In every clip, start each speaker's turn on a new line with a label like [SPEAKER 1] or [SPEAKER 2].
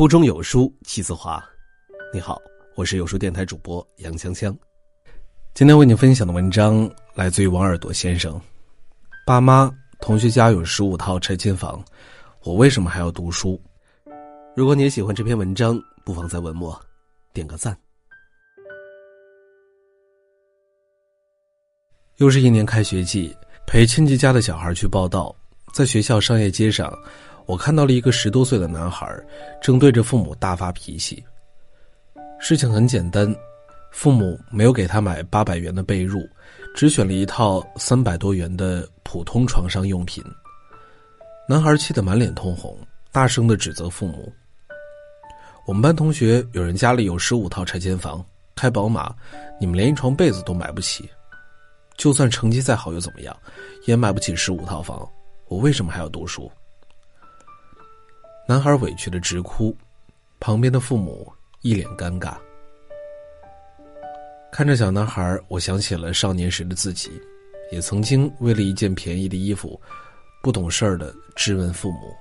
[SPEAKER 1] 腹中有书气自华。你好，我是有书电台主播杨香香。今天为你分享的文章来自于王耳朵先生。爸妈，同学家有十五套拆迁房，我为什么还要读书？如果你也喜欢这篇文章，不妨在文末点个赞。又是一年开学季，陪亲戚家的小孩去报道，在学校商业街上。我看到了一个十多岁的男孩，正对着父母大发脾气。事情很简单，父母没有给他买八百元的被褥，只选了一套三百多元的普通床上用品。男孩气得满脸通红，大声的指责父母：“我们班同学有人家里有十五套拆迁房，开宝马，你们连一床被子都买不起。就算成绩再好又怎么样，也买不起十五套房。我为什么还要读书？”男孩委屈的直哭，旁边的父母一脸尴尬。看着小男孩，我想起了少年时的自己，也曾经为了一件便宜的衣服，不懂事儿的质问父母。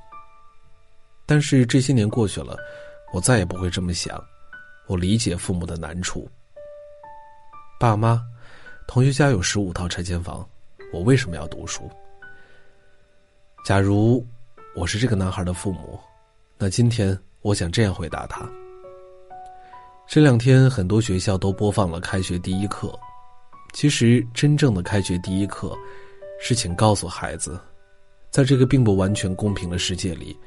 [SPEAKER 1] 但是这些年过去了，我再也不会这么想。我理解父母的难处。爸妈，同学家有十五套拆迁房，我为什么要读书？假如我是这个男孩的父母。那今天我想这样回答他。这两天很多学校都播放了开学第一课，其实真正的开学第一课，是请告诉孩子，在这个并不完全公平的世界里，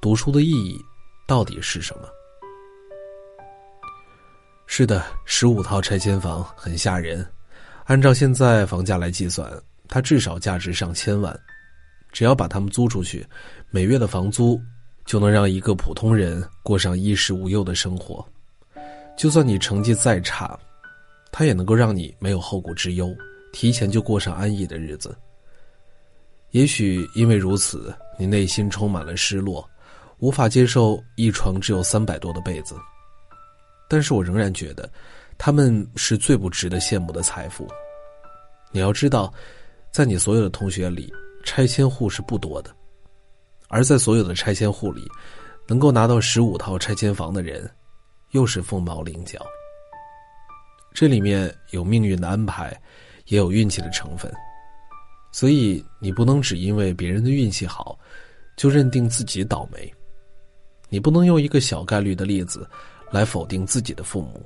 [SPEAKER 1] 读书的意义到底是什么？是的，十五套拆迁房很吓人，按照现在房价来计算，它至少价值上千万，只要把它们租出去，每月的房租。就能让一个普通人过上衣食无忧的生活，就算你成绩再差，他也能够让你没有后顾之忧，提前就过上安逸的日子。也许因为如此，你内心充满了失落，无法接受一床只有三百多的被子。但是我仍然觉得，他们是最不值得羡慕的财富。你要知道，在你所有的同学里，拆迁户是不多的。而在所有的拆迁户里，能够拿到十五套拆迁房的人，又是凤毛麟角。这里面有命运的安排，也有运气的成分，所以你不能只因为别人的运气好，就认定自己倒霉。你不能用一个小概率的例子，来否定自己的父母。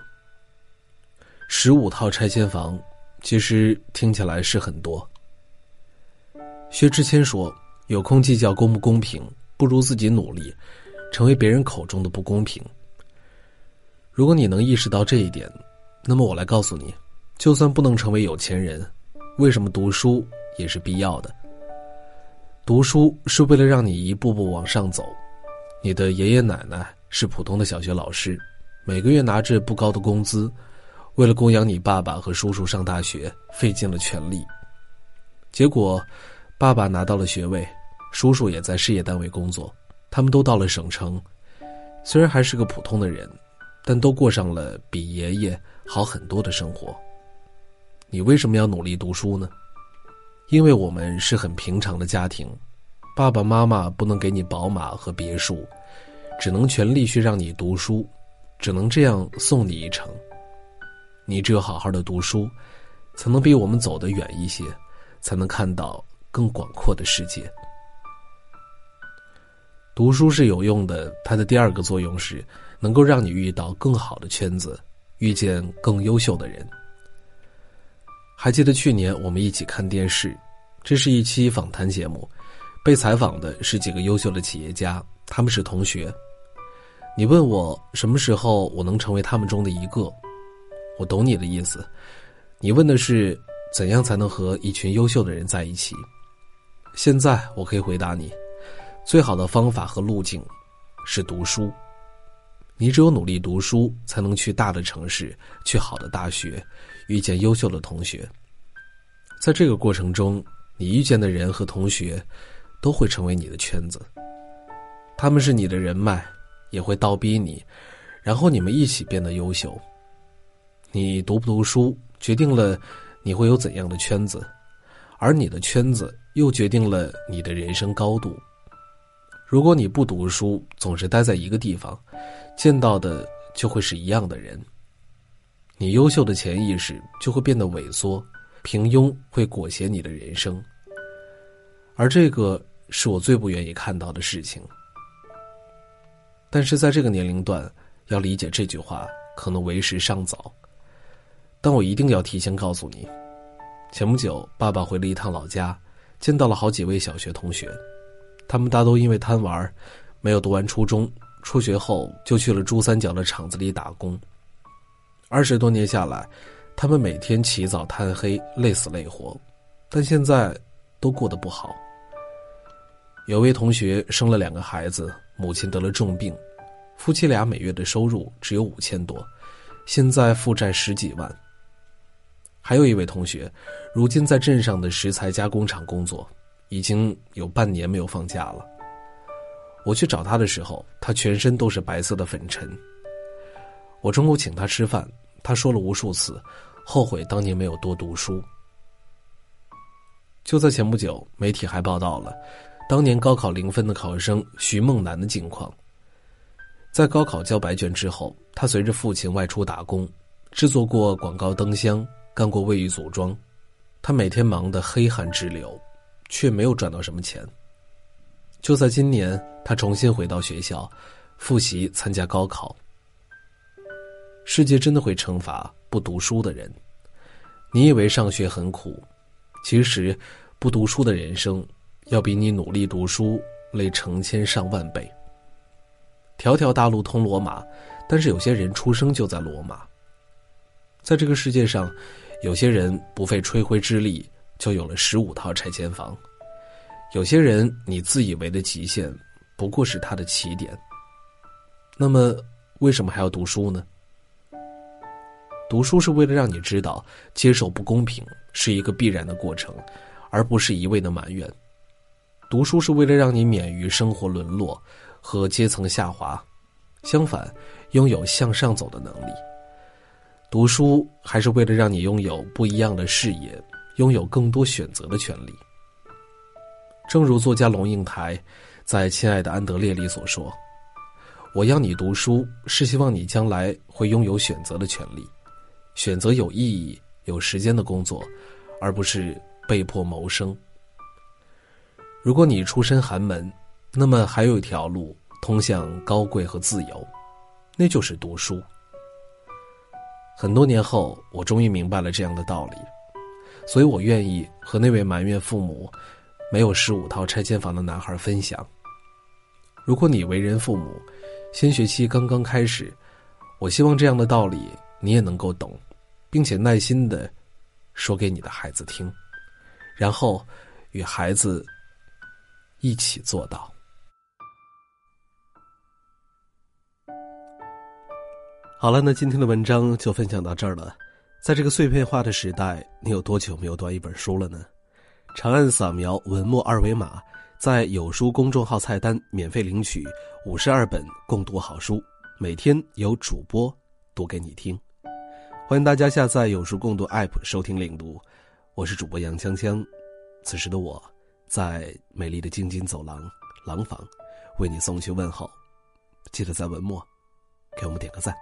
[SPEAKER 1] 十五套拆迁房，其实听起来是很多。薛之谦说。有空计较公不公平，不如自己努力，成为别人口中的不公平。如果你能意识到这一点，那么我来告诉你，就算不能成为有钱人，为什么读书也是必要的？读书是为了让你一步步往上走。你的爷爷奶奶是普通的小学老师，每个月拿着不高的工资，为了供养你爸爸和叔叔上大学，费尽了全力。结果。爸爸拿到了学位，叔叔也在事业单位工作，他们都到了省城，虽然还是个普通的人，但都过上了比爷爷好很多的生活。你为什么要努力读书呢？因为我们是很平常的家庭，爸爸妈妈不能给你宝马和别墅，只能全力去让你读书，只能这样送你一程。你只有好好的读书，才能比我们走得远一些，才能看到。更广阔的世界。读书是有用的，它的第二个作用是能够让你遇到更好的圈子，遇见更优秀的人。还记得去年我们一起看电视，这是一期访谈节目，被采访的是几个优秀的企业家，他们是同学。你问我什么时候我能成为他们中的一个，我懂你的意思。你问的是怎样才能和一群优秀的人在一起。现在我可以回答你，最好的方法和路径是读书。你只有努力读书，才能去大的城市，去好的大学，遇见优秀的同学。在这个过程中，你遇见的人和同学都会成为你的圈子，他们是你的人脉，也会倒逼你，然后你们一起变得优秀。你读不读书，决定了你会有怎样的圈子。而你的圈子又决定了你的人生高度。如果你不读书，总是待在一个地方，见到的就会是一样的人。你优秀的潜意识就会变得萎缩，平庸会裹挟你的人生。而这个是我最不愿意看到的事情。但是在这个年龄段，要理解这句话可能为时尚早。但我一定要提前告诉你，前不久爸爸回了一趟老家，见到了好几位小学同学，他们大都因为贪玩，没有读完初中，辍学后就去了珠三角的厂子里打工。二十多年下来，他们每天起早贪黑，累死累活，但现在都过得不好。有位同学生了两个孩子，母亲得了重病，夫妻俩每月的收入只有五千多，现在负债十几万。还有一位同学，如今在镇上的食材加工厂工作，已经有半年没有放假了。我去找他的时候，他全身都是白色的粉尘。我中午请他吃饭，他说了无数次，后悔当年没有多读书。就在前不久，媒体还报道了。当年高考零分的考生徐梦楠的境况，在高考交白卷之后，他随着父亲外出打工，制作过广告灯箱，干过卫浴组装，他每天忙得黑汗直流，却没有赚到什么钱。就在今年，他重新回到学校，复习参加高考。世界真的会惩罚不读书的人？你以为上学很苦，其实不读书的人生。要比你努力读书累成千上万倍。条条大路通罗马，但是有些人出生就在罗马。在这个世界上，有些人不费吹灰之力就有了十五套拆迁房，有些人你自以为的极限，不过是他的起点。那么，为什么还要读书呢？读书是为了让你知道，接受不公平是一个必然的过程，而不是一味的埋怨。读书是为了让你免于生活沦落和阶层下滑，相反，拥有向上走的能力。读书还是为了让你拥有不一样的视野，拥有更多选择的权利。正如作家龙应台在《亲爱的安德烈》里所说：“我要你读书，是希望你将来会拥有选择的权利，选择有意义、有时间的工作，而不是被迫谋生。”如果你出身寒门，那么还有一条路通向高贵和自由，那就是读书。很多年后，我终于明白了这样的道理，所以我愿意和那位埋怨父母没有十五套拆迁房的男孩分享。如果你为人父母，新学期刚刚开始，我希望这样的道理你也能够懂，并且耐心的说给你的孩子听，然后与孩子。一起做到。好了，那今天的文章就分享到这儿了。在这个碎片化的时代，你有多久没有读一本书了呢？长按扫描文末二维码，在有书公众号菜单免费领取五十二本共读好书，每天有主播读给你听。欢迎大家下载有书共读 App 收听领读，我是主播杨锵锵。此时的我。在美丽的京津走廊廊坊，为你送去问候。记得在文末给我们点个赞。